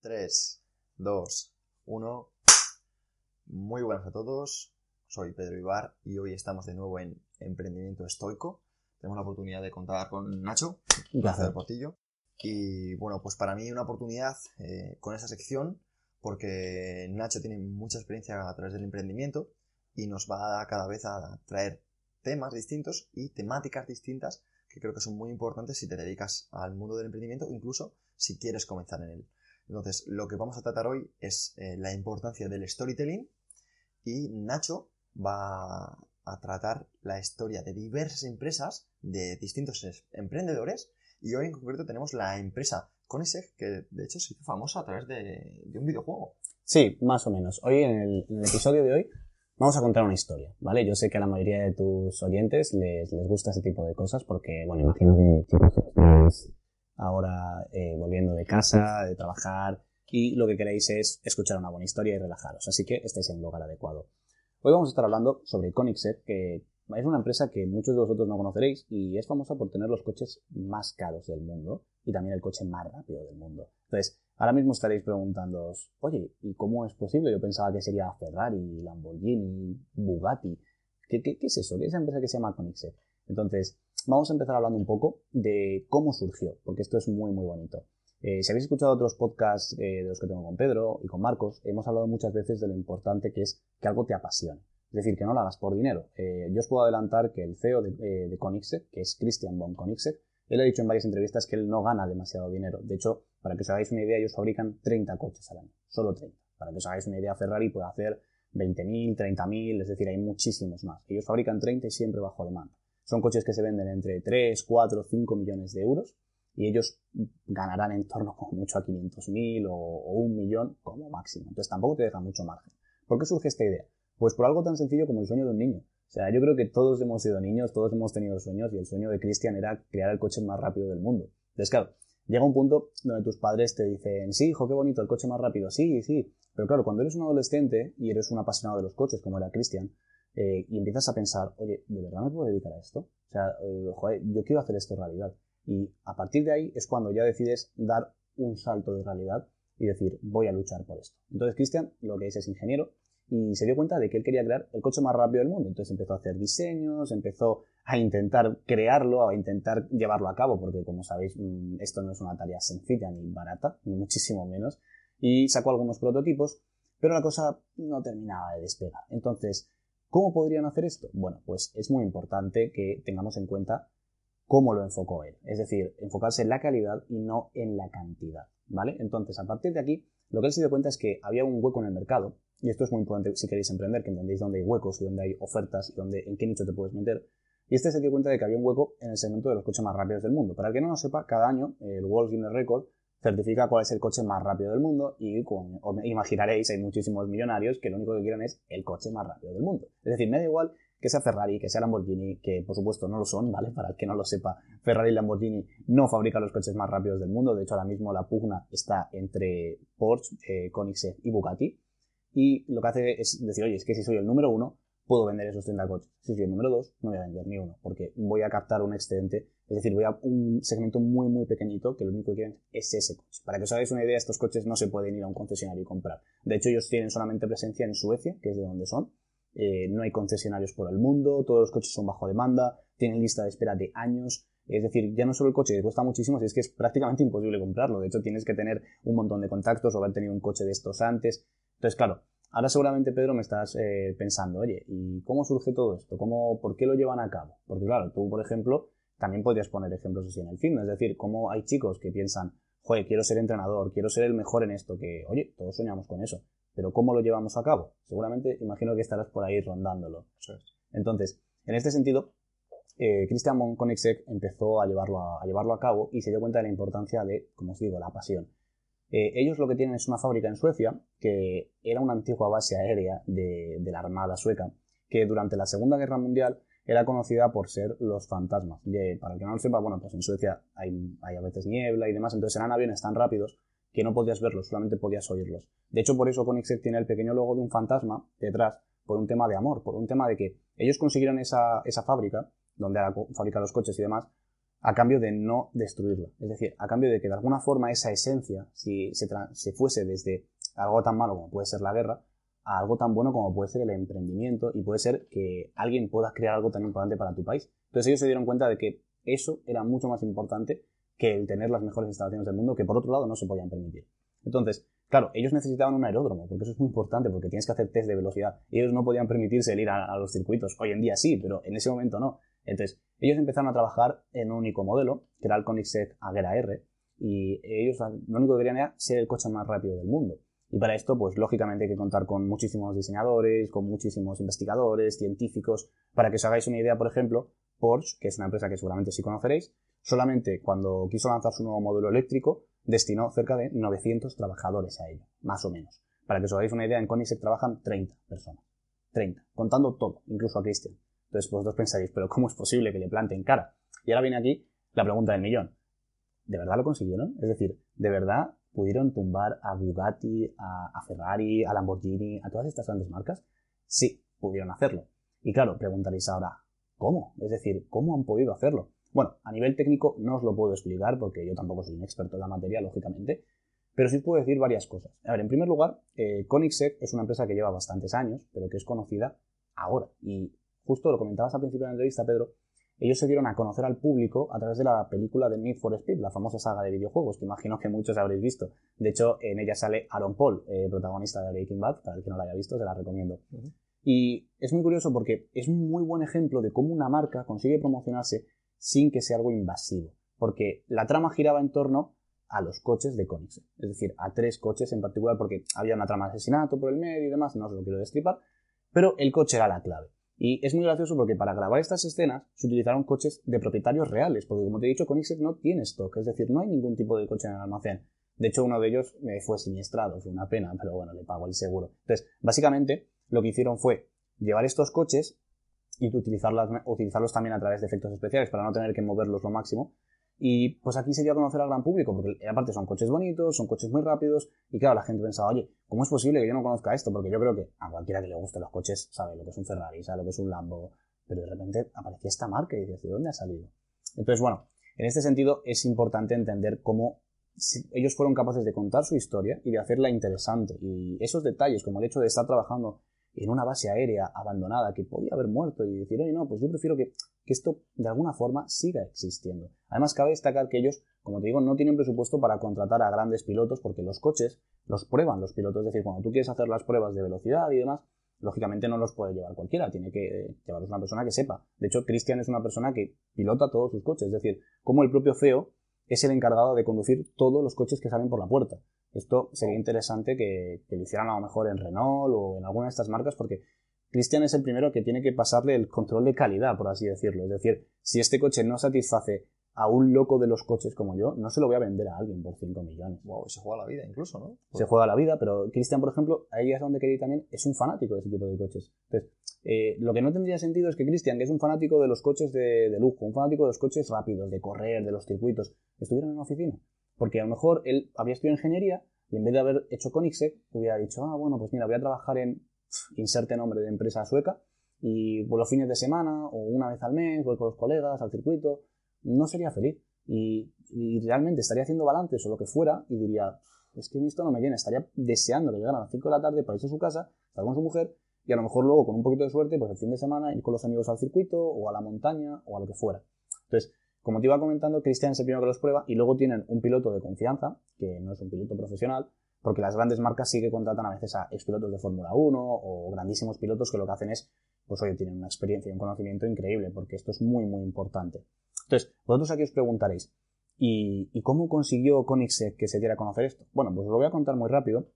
3, 2, 1. Muy buenas a todos. Soy Pedro Ibar y hoy estamos de nuevo en Emprendimiento Estoico. Tenemos la oportunidad de contar con Nacho, Un placer. del Portillo. Y bueno, pues para mí una oportunidad eh, con esta sección porque Nacho tiene mucha experiencia a través del emprendimiento y nos va cada vez a traer temas distintos y temáticas distintas que creo que son muy importantes si te dedicas al mundo del emprendimiento, incluso si quieres comenzar en él. Entonces, lo que vamos a tratar hoy es eh, la importancia del storytelling y Nacho va a tratar la historia de diversas empresas, de distintos es- emprendedores y hoy en concreto tenemos la empresa Conisec que de hecho se hizo famosa a través de, de un videojuego. Sí, más o menos. Hoy, en el, episodio de hoy, vamos a contar una historia, ¿vale? Yo sé que a la mayoría de tus oyentes les, les gusta ese tipo de cosas porque, bueno, imagino que chicos estáis ahora eh, volviendo de casa, de trabajar, y lo que queréis es escuchar una buena historia y relajaros. Así que estáis en el lugar adecuado. Hoy vamos a estar hablando sobre Koenigsegg, que es una empresa que muchos de vosotros no conoceréis y es famosa por tener los coches más caros del mundo y también el coche más rápido del mundo. Entonces, ahora mismo estaréis preguntándoos, oye, ¿y cómo es posible? Yo pensaba que sería Ferrari, Lamborghini, Bugatti. ¿Qué, qué, es eso? ¿Qué es esa empresa que se llama Koenigsegg? Entonces, vamos a empezar hablando un poco de cómo surgió, porque esto es muy, muy bonito. Eh, si habéis escuchado otros podcasts eh, de los que tengo con Pedro y con Marcos, hemos hablado muchas veces de lo importante que es que algo te apasione. Es decir, que no lo hagas por dinero. Eh, yo os puedo adelantar que el CEO de, de que es Christian von Koenigsegg, él ha dicho en varias entrevistas que él no gana demasiado dinero. De hecho, para que os hagáis una idea, ellos fabrican 30 coches al año. Solo 30. Para que os hagáis una idea, Ferrari puede hacer 20.000, 30.000, es decir, hay muchísimos más. Ellos fabrican 30 y siempre bajo demanda. Son coches que se venden entre 3, 4, 5 millones de euros y ellos ganarán en torno como mucho a 500.000 o, o un millón como máximo. Entonces tampoco te deja mucho margen. ¿Por qué surge esta idea? Pues por algo tan sencillo como el sueño de un niño. O sea, yo creo que todos hemos sido niños, todos hemos tenido sueños y el sueño de Christian era crear el coche más rápido del mundo. Entonces, claro, llega un punto donde tus padres te dicen, sí, hijo, qué bonito, el coche más rápido, sí, sí. Pero claro, cuando eres un adolescente y eres un apasionado de los coches, como era Christian, eh, y empiezas a pensar, oye, ¿de verdad me puedo dedicar a esto? O sea, eh, joder, yo quiero hacer esto realidad. Y a partir de ahí es cuando ya decides dar un salto de realidad y decir, voy a luchar por esto. Entonces, Christian lo que es es ingeniero y se dio cuenta de que él quería crear el coche más rápido del mundo. Entonces empezó a hacer diseños, empezó a intentar crearlo, a intentar llevarlo a cabo, porque como sabéis, mm, esto no es una tarea sencilla ni barata, ni muchísimo menos. Y sacó algunos prototipos, pero la cosa no terminaba de despegar. Entonces, ¿cómo podrían hacer esto? Bueno, pues es muy importante que tengamos en cuenta cómo lo enfocó él. Es decir, enfocarse en la calidad y no en la cantidad. ¿Vale? Entonces, a partir de aquí, lo que él se dio cuenta es que había un hueco en el mercado, y esto es muy importante si queréis emprender, que entendéis dónde hay huecos y dónde hay ofertas y dónde, en qué nicho te puedes meter. Y este se dio cuenta de que había un hueco en el segmento de los coches más rápidos del mundo. Para el que no lo sepa, cada año el World Guinness Record certifica cuál es el coche más rápido del mundo y como imaginaréis, hay muchísimos millonarios que lo único que quieren es el coche más rápido del mundo. Es decir, me da igual que sea Ferrari, que sea Lamborghini, que por supuesto no lo son, ¿vale? Para el que no lo sepa, Ferrari y Lamborghini no fabrican los coches más rápidos del mundo. De hecho, ahora mismo la pugna está entre Porsche, eh, Koenigsegg y Bugatti. Y lo que hace es decir, oye, es que si soy el número uno, puedo vender esos 30 coches. Si soy el número dos, no voy a vender ni uno, porque voy a captar un excedente. Es decir, voy a un segmento muy, muy pequeñito que lo único que quieren es ese coche. Para que os hagáis una idea, estos coches no se pueden ir a un concesionario y comprar. De hecho, ellos tienen solamente presencia en Suecia, que es de donde son. Eh, no hay concesionarios por el mundo, todos los coches son bajo demanda, tienen lista de espera de años. Es decir, ya no solo el coche que cuesta muchísimo, es que es prácticamente imposible comprarlo. De hecho, tienes que tener un montón de contactos o haber tenido un coche de estos antes. Entonces, claro, ahora seguramente, Pedro, me estás eh, pensando, oye, ¿y cómo surge todo esto? ¿Cómo, ¿Por qué lo llevan a cabo? Porque, claro, tú, por ejemplo, también podrías poner ejemplos así en el fitness. Es decir, cómo hay chicos que piensan, joder, quiero ser entrenador, quiero ser el mejor en esto, que, oye, todos soñamos con eso. Pero ¿cómo lo llevamos a cabo? Seguramente imagino que estarás por ahí rondándolo. Entonces, en este sentido, eh, Christian von Koenigsegg empezó a llevarlo a, a llevarlo a cabo y se dio cuenta de la importancia de, como os digo, la pasión. Eh, ellos lo que tienen es una fábrica en Suecia que era una antigua base aérea de, la Armada sueca que durante la Segunda Guerra Mundial era conocida por ser los fantasmas. Y, para el que no lo sepa, bueno, pues en Suecia hay, a veces niebla y demás, entonces eran aviones tan rápidos que no podías verlos, solamente podías oírlos. De hecho, por eso Koenigsegg tiene el pequeño logo de un fantasma detrás, por un tema de amor, por un tema de que ellos consiguieron esa, esa fábrica, donde fabrican los coches y demás, a cambio de no destruirlo. Es decir, a cambio de que de alguna forma esa esencia, si se, se fuese desde algo tan malo como puede ser la guerra, a algo tan bueno como puede ser el emprendimiento y puede ser que alguien pueda crear algo tan importante para tu país. Entonces ellos se dieron cuenta de que eso era mucho más importante que el tener las mejores instalaciones del mundo, que por otro lado no se podían permitir. Entonces, claro, ellos necesitaban un aeródromo, porque eso es muy importante, porque tienes que hacer test de velocidad. Ellos no podían permitirse el ir a, los circuitos. Hoy en día sí, pero en ese momento no. Entonces, ellos empezaron a trabajar en un único modelo, que era el Koenigsegg Agera R, y ellos lo único que querían era ser el coche más rápido del mundo. Y para esto, pues lógicamente hay que contar con muchísimos diseñadores, con muchísimos investigadores, científicos. Para que os hagáis una idea, por ejemplo, Porsche, que es una empresa que seguramente sí conoceréis, solamente cuando quiso lanzar su nuevo modelo eléctrico, destinó cerca de 900 trabajadores a ello, más o menos. Para que os hagáis una idea, en Koenigsegg trabajan 30 personas. 30, contando todo, incluso a Christian. Entonces vosotros pensaréis, pero ¿cómo es posible que le planten cara? Y ahora viene aquí la pregunta del millón. ¿De verdad lo consiguieron? Es decir, ¿de verdad pudieron tumbar a Bugatti, a, Ferrari, a Lamborghini, a todas estas grandes marcas? Sí, pudieron hacerlo. Y claro, preguntaréis ahora, ¿cómo? Es decir, ¿cómo han podido hacerlo? Bueno, a nivel técnico no os lo puedo explicar porque yo tampoco soy un experto en la materia, lógicamente, pero sí os puedo decir varias cosas. A ver, en primer lugar, eh, es una empresa que lleva bastantes años, pero que es conocida ahora. Y justo lo comentabas al principio de la entrevista, Pedro, ellos se dieron a conocer al público a través de la película de Need for Speed, la famosa saga de videojuegos, que imagino que muchos habréis visto. De hecho, en ella sale Aaron Paul, eh, protagonista de Breaking Bad, para el que no la haya visto, se la recomiendo. Y es muy curioso porque es un muy buen ejemplo de cómo una marca consigue promocionarse sin que sea algo invasivo. Porque la trama giraba en torno a los coches de Koenigsegg. Es decir, a tres coches en particular, porque había una trama de asesinato por el medio y demás, no os lo quiero destripar, pero el coche era la clave. Y es muy gracioso porque para grabar estas escenas se utilizaron coches de propietarios reales, porque como te he dicho, Koenigsegg no tiene stock, es decir, no hay ningún tipo de coche en el almacén. De hecho, uno de ellos me fue siniestrado, fue una pena, pero bueno, le pago el seguro. Entonces, básicamente, lo que hicieron fue llevar estos coches y utilizarlos también a través de efectos especiales para no tener que moverlos lo máximo. Y pues aquí se a conocer al gran público, porque aparte son coches bonitos, son coches muy rápidos, y claro, la gente pensaba, oye, ¿cómo es posible que yo no conozca esto? Porque yo creo que a cualquiera que le guste los coches sabe lo que es un Ferrari, sabe lo que es un Lambo, pero de repente aparecía esta marca y dices, ¿de dónde ha salido? Entonces, bueno, en este sentido es importante entender cómo ellos fueron capaces de contar su historia y de hacerla interesante. Y esos detalles, como el hecho de estar trabajando en una base aérea abandonada que podía haber muerto y decir, oye, no, pues yo prefiero que, esto de alguna forma siga existiendo. Además, cabe destacar que ellos, como te digo, no tienen presupuesto para contratar a grandes pilotos porque los coches los prueban los pilotos. Es decir, cuando tú quieres hacer las pruebas de velocidad y demás, lógicamente no los puede llevar cualquiera, tiene que llevarlos una persona que sepa. De hecho, Christian es una persona que pilota todos sus coches, es decir, como el propio CEO es el encargado de conducir todos los coches que salen por la puerta. Esto sería interesante que, lo hicieran a lo mejor en Renault o en alguna de estas marcas porque Cristian es el primero que tiene que pasarle el control de calidad, por así decirlo. Es decir, si este coche no satisface a un loco de los coches como yo, no se lo voy a vender a alguien por 5 millones. Wow, se juega la vida incluso, ¿no? Se juega la vida, pero Cristian, por ejemplo, ahí es donde quería ir también, es un fanático de ese tipo de coches. Entonces, eh, lo que no tendría sentido es que Cristian, que es un fanático de los coches de, de, lujo, un fanático de los coches rápidos, de correr, de los circuitos, estuviera en una oficina. Porque a lo mejor él habría estudiado ingeniería y en vez de haber hecho Koenigsegg, hubiera dicho, ah, bueno, pues mira, voy a trabajar en inserte nombre de empresa sueca y por los fines de semana o una vez al mes voy con los colegas al circuito. No sería feliz. Y, realmente estaría haciendo balances o lo que fuera y diría, es que esto no me llena, estaría deseando que a las 5 de la tarde para irse a su casa, estar con su mujer y a lo mejor luego con un poquito de suerte, pues el fin de semana ir con los amigos al circuito o a la montaña o a lo que fuera. Entonces, como te iba comentando, Cristian es el primero que los prueba y luego tienen un piloto de confianza, que no es un piloto profesional, porque las grandes marcas sí que contratan a veces a expilotos de Fórmula 1 o grandísimos pilotos que lo que hacen es, pues oye, tienen una experiencia y un conocimiento increíble, porque esto es muy, muy importante. Entonces, vosotros aquí os preguntaréis, ¿y, cómo consiguió Koenigsegg que se diera a conocer esto? Bueno, pues os lo voy a contar muy rápido.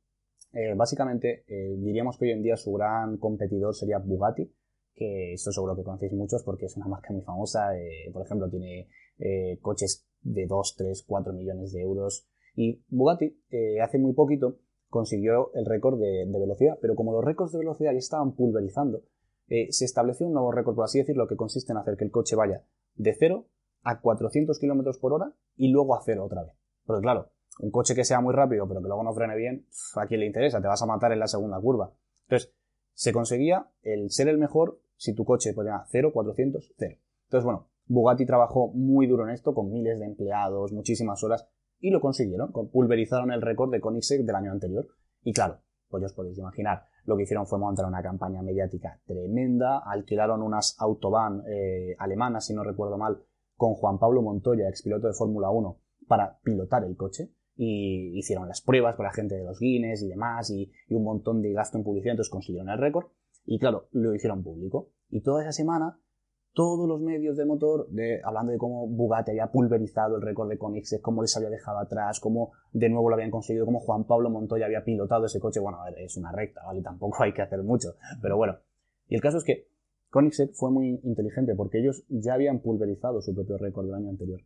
Eh, básicamente, eh, diríamos que hoy en día su gran competidor sería Bugatti, que esto seguro que conocéis muchos porque es una marca muy famosa. Eh, por ejemplo, tiene eh, coches de 2, 3, 4 millones de euros. Y Bugatti eh, hace muy poquito consiguió el récord de, velocidad, pero como los récords de velocidad ya estaban pulverizando, se estableció un nuevo récord, por así decirlo, que consiste en hacer que el coche vaya de 0 a 400 km por hora y luego a 0 otra vez. Porque claro, un coche que sea muy rápido pero que luego no frene bien, ¿a quién le interesa? Te vas a matar en la segunda curva. Entonces, se conseguía el ser el mejor si tu coche ponía 0, 400, 0. Entonces, bueno, Bugatti trabajó muy duro en esto, con miles de empleados, muchísimas horas, y lo consiguieron, pulverizaron el récord de Koenigsegg del año anterior. Y claro, pues ya os podéis imaginar, lo que hicieron fue montar una campaña mediática tremenda, alquilaron unas autobahn eh, alemanas, si no recuerdo mal, con Juan Pablo Montoya, expiloto de Fórmula 1, para pilotar el coche, y hicieron las pruebas con la gente de los Guinness y demás, y, un montón de gasto en publicidad, entonces consiguieron el récord, y claro, lo hicieron público. Y toda esa semana todos los medios de motor hablando de cómo Bugatti había pulverizado el récord de Koenigsegg, cómo les había dejado atrás, cómo de nuevo lo habían conseguido, cómo Juan Pablo Montoya había pilotado ese coche. Bueno, a ver, es una recta, ¿vale? Tampoco hay que hacer mucho, pero bueno. Y el caso es que Koenigsegg fue muy inteligente porque ellos ya habían pulverizado su propio récord del año anterior,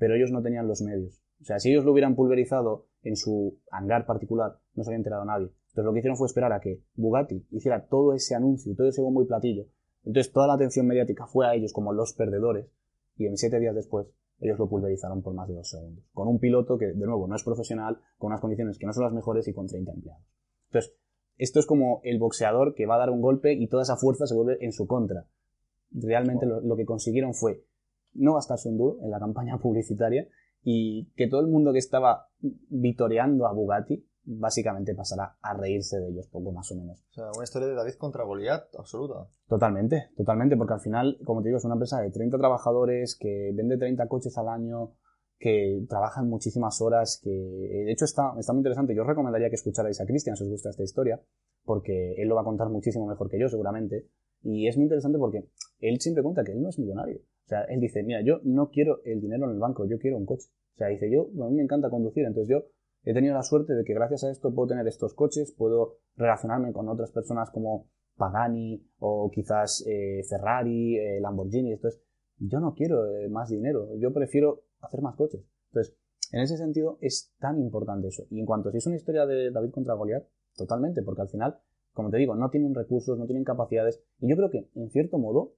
pero ellos no tenían los medios. O sea, si ellos lo hubieran pulverizado en su hangar particular, no se había enterado nadie. Entonces lo que hicieron fue esperar a que Bugatti hiciera todo ese anuncio, todo ese bombo y platillo entonces toda la atención mediática fue a ellos como los perdedores y en siete días después ellos lo pulverizaron por más de dos segundos. Con un piloto que, de nuevo, no es profesional, con unas condiciones que no son las mejores y con 30 empleados. Entonces, esto es como el boxeador que va a dar un golpe y toda esa fuerza se vuelve en su contra. Realmente lo, lo que consiguieron fue no gastarse un duro en la campaña publicitaria y que todo el mundo que estaba vitoreando a Bugatti básicamente pasará a reírse de ellos poco más o menos. O sea, una historia de David contra Goliat absoluta. Totalmente, totalmente, porque al final, como te digo, es una empresa de 30 trabajadores que vende 30 coches al año, que trabajan muchísimas horas, que de hecho está, está muy interesante. Yo os recomendaría que escucharais a Cristian si os gusta esta historia, porque él lo va a contar muchísimo mejor que yo, seguramente. Y es muy interesante porque él siempre cuenta que él no es millonario. Sea, él dice, mira, yo no quiero el dinero en el banco, yo quiero un coche. O sea, dice, yo, a mí me encanta conducir, entonces yo he tenido la suerte de que gracias a esto puedo tener estos coches, puedo relacionarme con otras personas como Pagani o quizás eh, Ferrari, eh, Lamborghini. Entonces, yo no quiero eh, más dinero, yo prefiero hacer más coches. Entonces, en ese sentido es tan importante eso. Y en cuanto si es una historia de David contra Goliat, totalmente, porque al final, como te digo, no tienen recursos, no tienen capacidades. Y yo creo que, en cierto modo,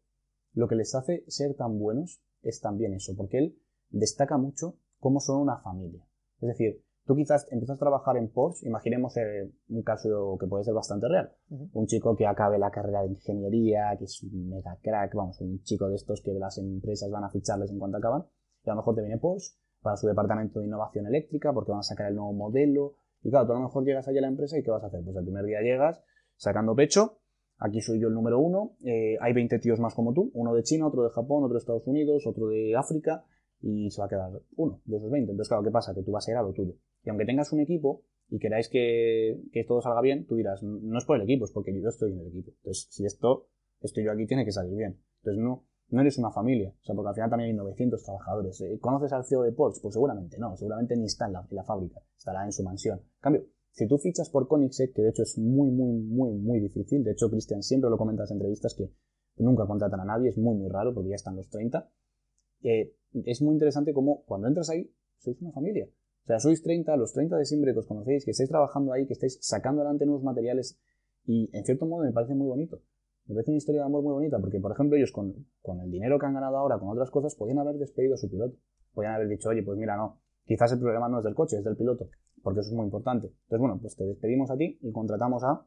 lo que les hace ser tan buenos es también eso, porque él destaca mucho cómo son una familia. Es decir, Tú quizás empiezas a trabajar en Porsche, imaginemos eh, un caso que puede ser bastante real. Un chico que acabe la carrera de ingeniería, que es un mega crack, vamos, un chico de estos que las empresas van a ficharles en cuanto acaban, y a lo mejor te viene Porsche para su departamento de innovación eléctrica porque van a sacar el nuevo modelo. Y claro, tú a lo mejor llegas allá a la empresa y ¿qué vas a hacer? Pues el primer día llegas sacando pecho, aquí soy yo el número uno, eh, hay 20 tíos más como tú, uno de China, otro de Japón, otro de Estados Unidos, otro de África, y se va a quedar uno de esos 20. Entonces, claro, ¿qué pasa? Que tú vas a ir a lo tuyo. Y aunque tengas un equipo y queráis que, todo salga bien, tú dirás, no es por el equipo, es porque yo estoy en el equipo. Entonces, si esto, estoy yo aquí, tiene que salir bien. Entonces, no, no eres una familia. O sea, porque al final también hay 900 trabajadores. Eh, ¿Conoces al CEO de Porsche? Pues seguramente no. Seguramente ni está en la, en la fábrica. Estará en su mansión. En cambio, si tú fichas por Koenigsegg, que de hecho es muy, muy, muy, muy difícil. De hecho, Cristian siempre lo comenta en las entrevistas que nunca contratan a nadie. Es muy, muy raro porque ya están los 30. Eh, es muy interesante como cuando entras ahí, sois una familia. O sea, sois 30, los 30 de siempre que os conocéis, que estáis trabajando ahí, que estáis sacando adelante nuevos materiales y en cierto modo me parece muy bonito. Me parece una historia de amor muy bonita porque, por ejemplo, ellos con, con el dinero que han ganado ahora, con otras cosas, podían haber despedido a su piloto. Podían haber dicho, oye, pues mira, no, quizás el problema no es del coche, es del piloto, porque eso es muy importante. Entonces, bueno, pues te despedimos a ti y contratamos a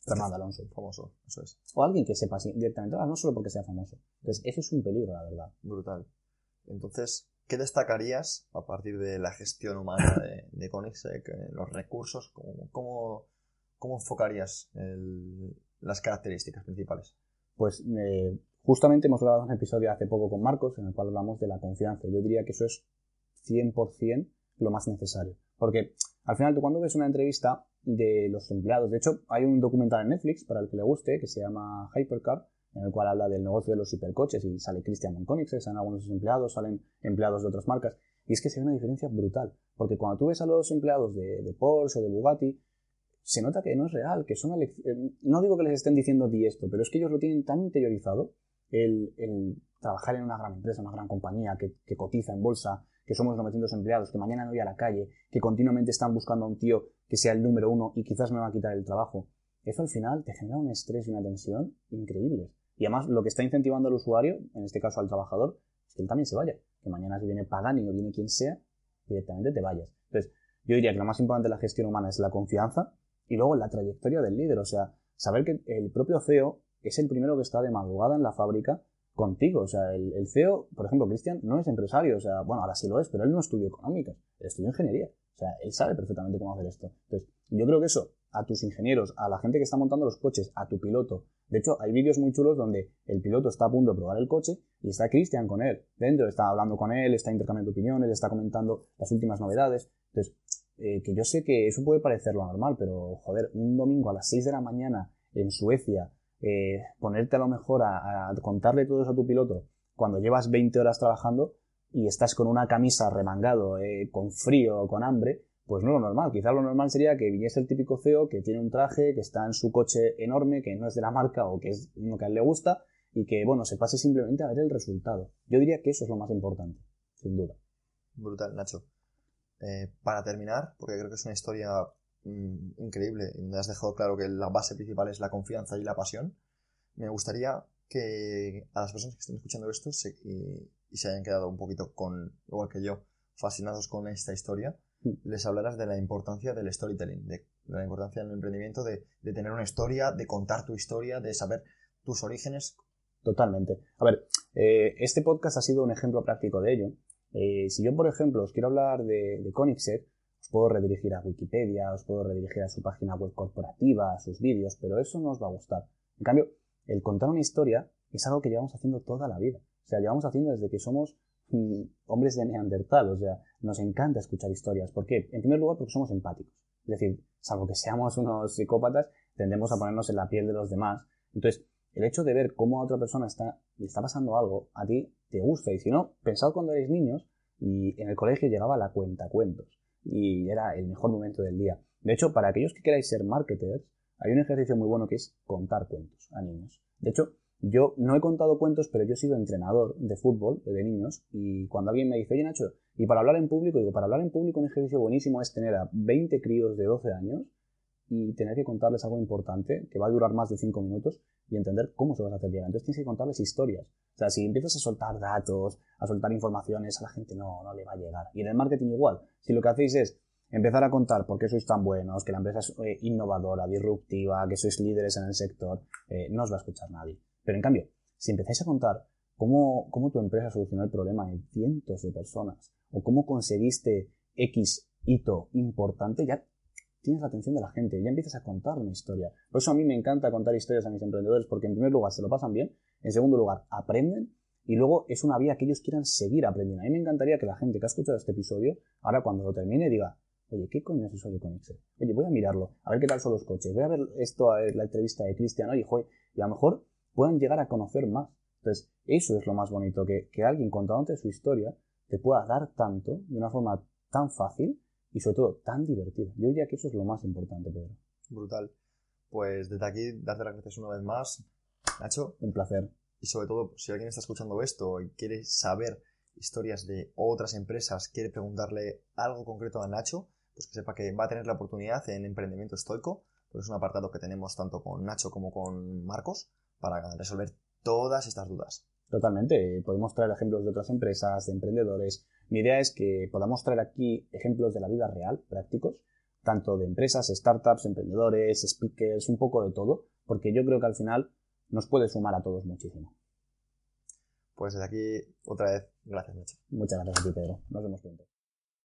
Fernando Alonso. Famoso, eso es. O alguien que sepa directamente, no solo porque sea famoso. Entonces, eso es un peligro, la verdad. Brutal. Entonces, ¿qué destacarías a partir de la gestión humana de, de eh, los recursos? ¿Cómo, cómo, enfocarías las características principales? Pues eh, justamente hemos grabado un episodio hace poco con Marcos en el cual hablamos de la confianza. Yo diría que eso es 100% lo más necesario. Porque al final tú cuando ves una entrevista de los empleados, de hecho hay un documental en Netflix para el que le guste que se llama Hypercar, en el cual habla del negocio de los hipercoches y sale Christian Monconic, salen algunos de sus empleados, salen empleados de otras marcas. Y es que se ve una diferencia brutal, porque cuando tú ves a los empleados de, Porsche o de Bugatti, se nota que no es real, que son... Eh, no digo que les estén diciendo di esto, pero es que ellos lo tienen tan interiorizado, el, trabajar en una gran empresa, una gran compañía que, que cotiza en bolsa, que somos 900 empleados, que mañana no voy a la calle, que continuamente están buscando a un tío que sea el número uno y quizás me va a quitar el trabajo. Eso al final te genera un estrés y una tensión increíbles. Y además lo que está incentivando al usuario, en este caso al trabajador, es que él también se vaya. Que mañana si viene Pagani o viene quien sea, directamente te vayas. Entonces, yo diría que lo más importante de la gestión humana es la confianza y luego la trayectoria del líder. O sea, saber que el propio CEO es el primero que está de madrugada en la fábrica contigo. O sea, el, CEO, por ejemplo, Cristian, no es empresario. O sea, bueno, ahora sí lo es, pero él no estudió económicas, él estudió ingeniería. O sea, él sabe perfectamente cómo hacer esto. Entonces, yo creo que eso, a tus ingenieros, a la gente que está montando los coches, a tu piloto. De hecho, hay vídeos muy chulos donde el piloto está a punto de probar el coche y está Cristian con él. Dentro está hablando con él, está intercambiando opiniones, está comentando las últimas novedades. Entonces, eh, que yo sé que eso puede parecer lo normal, pero joder, un domingo a las 6 de la mañana en Suecia, eh, ponerte a lo mejor a, contarle todo eso a tu piloto cuando llevas 20 horas trabajando y estás con una camisa remangado, eh, con frío, con hambre, pues no lo normal. Quizás lo normal sería que viniese el típico CEO que tiene un traje, que está en su coche enorme, que no es de la marca o que es uno que a él le gusta y que, bueno, se pase simplemente a ver el resultado. Yo diría que eso es lo más importante, sin duda. Brutal, Nacho. Eh, para terminar, porque creo que es una historia mmm, increíble, donde has dejado claro que la base principal es la confianza y la pasión, me gustaría que a las personas que estén escuchando esto se, y, y se hayan quedado un poquito con, igual que yo, fascinados con esta historia, les hablarás de la importancia del storytelling, de, de la importancia del emprendimiento, de, de, tener una historia, de contar tu historia, de saber tus orígenes. Totalmente. A ver, eh, este podcast ha sido un ejemplo práctico de ello. Eh, si yo, por ejemplo, os quiero hablar de, de Koenigsegg, os puedo redirigir a Wikipedia, os puedo redirigir a su página web corporativa, a sus vídeos, pero eso no os va a gustar. En cambio, el contar una historia es algo que llevamos haciendo toda la vida. O sea, llevamos haciendo desde que somos mm, hombres de Neandertal. O sea, nos encanta escuchar historias. ¿Por qué? En primer lugar, porque somos empáticos. Es decir, salvo que seamos unos psicópatas, tendemos a ponernos en la piel de los demás. Entonces, el hecho de ver cómo a otra persona está, le está pasando algo, a ti te gusta. Y si no, pensad cuando erais niños y en el colegio llegaba la cuenta cuentos. Y era el mejor momento del día. De hecho, para aquellos que queráis ser marketers, hay un ejercicio muy bueno que es contar cuentos a niños. De hecho, yo no he contado cuentos, pero yo he sido entrenador de fútbol de niños y cuando alguien me dice, oye Nacho, y para hablar en público, digo, para hablar en público un ejercicio buenísimo es tener a 20 críos de 12 años y tener que contarles algo importante que va a durar más de 5 minutos y entender cómo se vas a hacer llegar. Entonces tienes que contarles historias. O sea, si empiezas a soltar datos, a soltar informaciones, a la gente no, no le va a llegar. Y en el marketing igual. Si lo que hacéis es empezar a contar por qué sois tan buenos, que la empresa es eh, innovadora, disruptiva, que sois líderes en el sector, eh, no os va a escuchar nadie. Pero en cambio, si empezáis a contar cómo, cómo tu empresa solucionó el problema en cientos de personas, o cómo conseguiste X hito importante, ya tienes la atención de la gente, ya empiezas a contar una historia. Por eso a mí me encanta contar historias a mis emprendedores, porque en primer lugar se lo pasan bien, en segundo lugar aprenden, y luego es una vía que ellos quieran seguir aprendiendo. A mí me encantaría que la gente que ha escuchado este episodio, ahora cuando lo termine, diga, oye, ¿qué coño es eso de Conexer? Oye, voy a mirarlo, a ver qué tal son los coches, voy a ver esto, a la entrevista de Cristian, oye, joder, y a lo mejor puedan llegar a conocer más. Entonces, eso es lo más bonito, que, que alguien contándote su historia te pueda dar tanto, de una forma tan fácil y sobre todo tan divertida. Yo diría que eso es lo más importante, Pedro. Brutal. Pues desde aquí, darte las gracias una vez más, Nacho. Un placer. Y sobre todo, si alguien está escuchando esto y quiere saber historias de otras empresas, quiere preguntarle algo concreto a Nacho, pues que sepa que va a tener la oportunidad en Emprendimiento Estoico, pues es un apartado que tenemos tanto con Nacho como con Marcos para resolver todas estas dudas. Totalmente. Podemos traer ejemplos de otras empresas, de emprendedores. Mi idea es que podamos traer aquí ejemplos de la vida real, prácticos, tanto de empresas, startups, emprendedores, speakers, un poco de todo, porque yo creo que al final nos puede sumar a todos muchísimo. Pues desde aquí, otra vez, gracias, Nacho. Muchas gracias a ti, Pedro. Nos vemos pronto.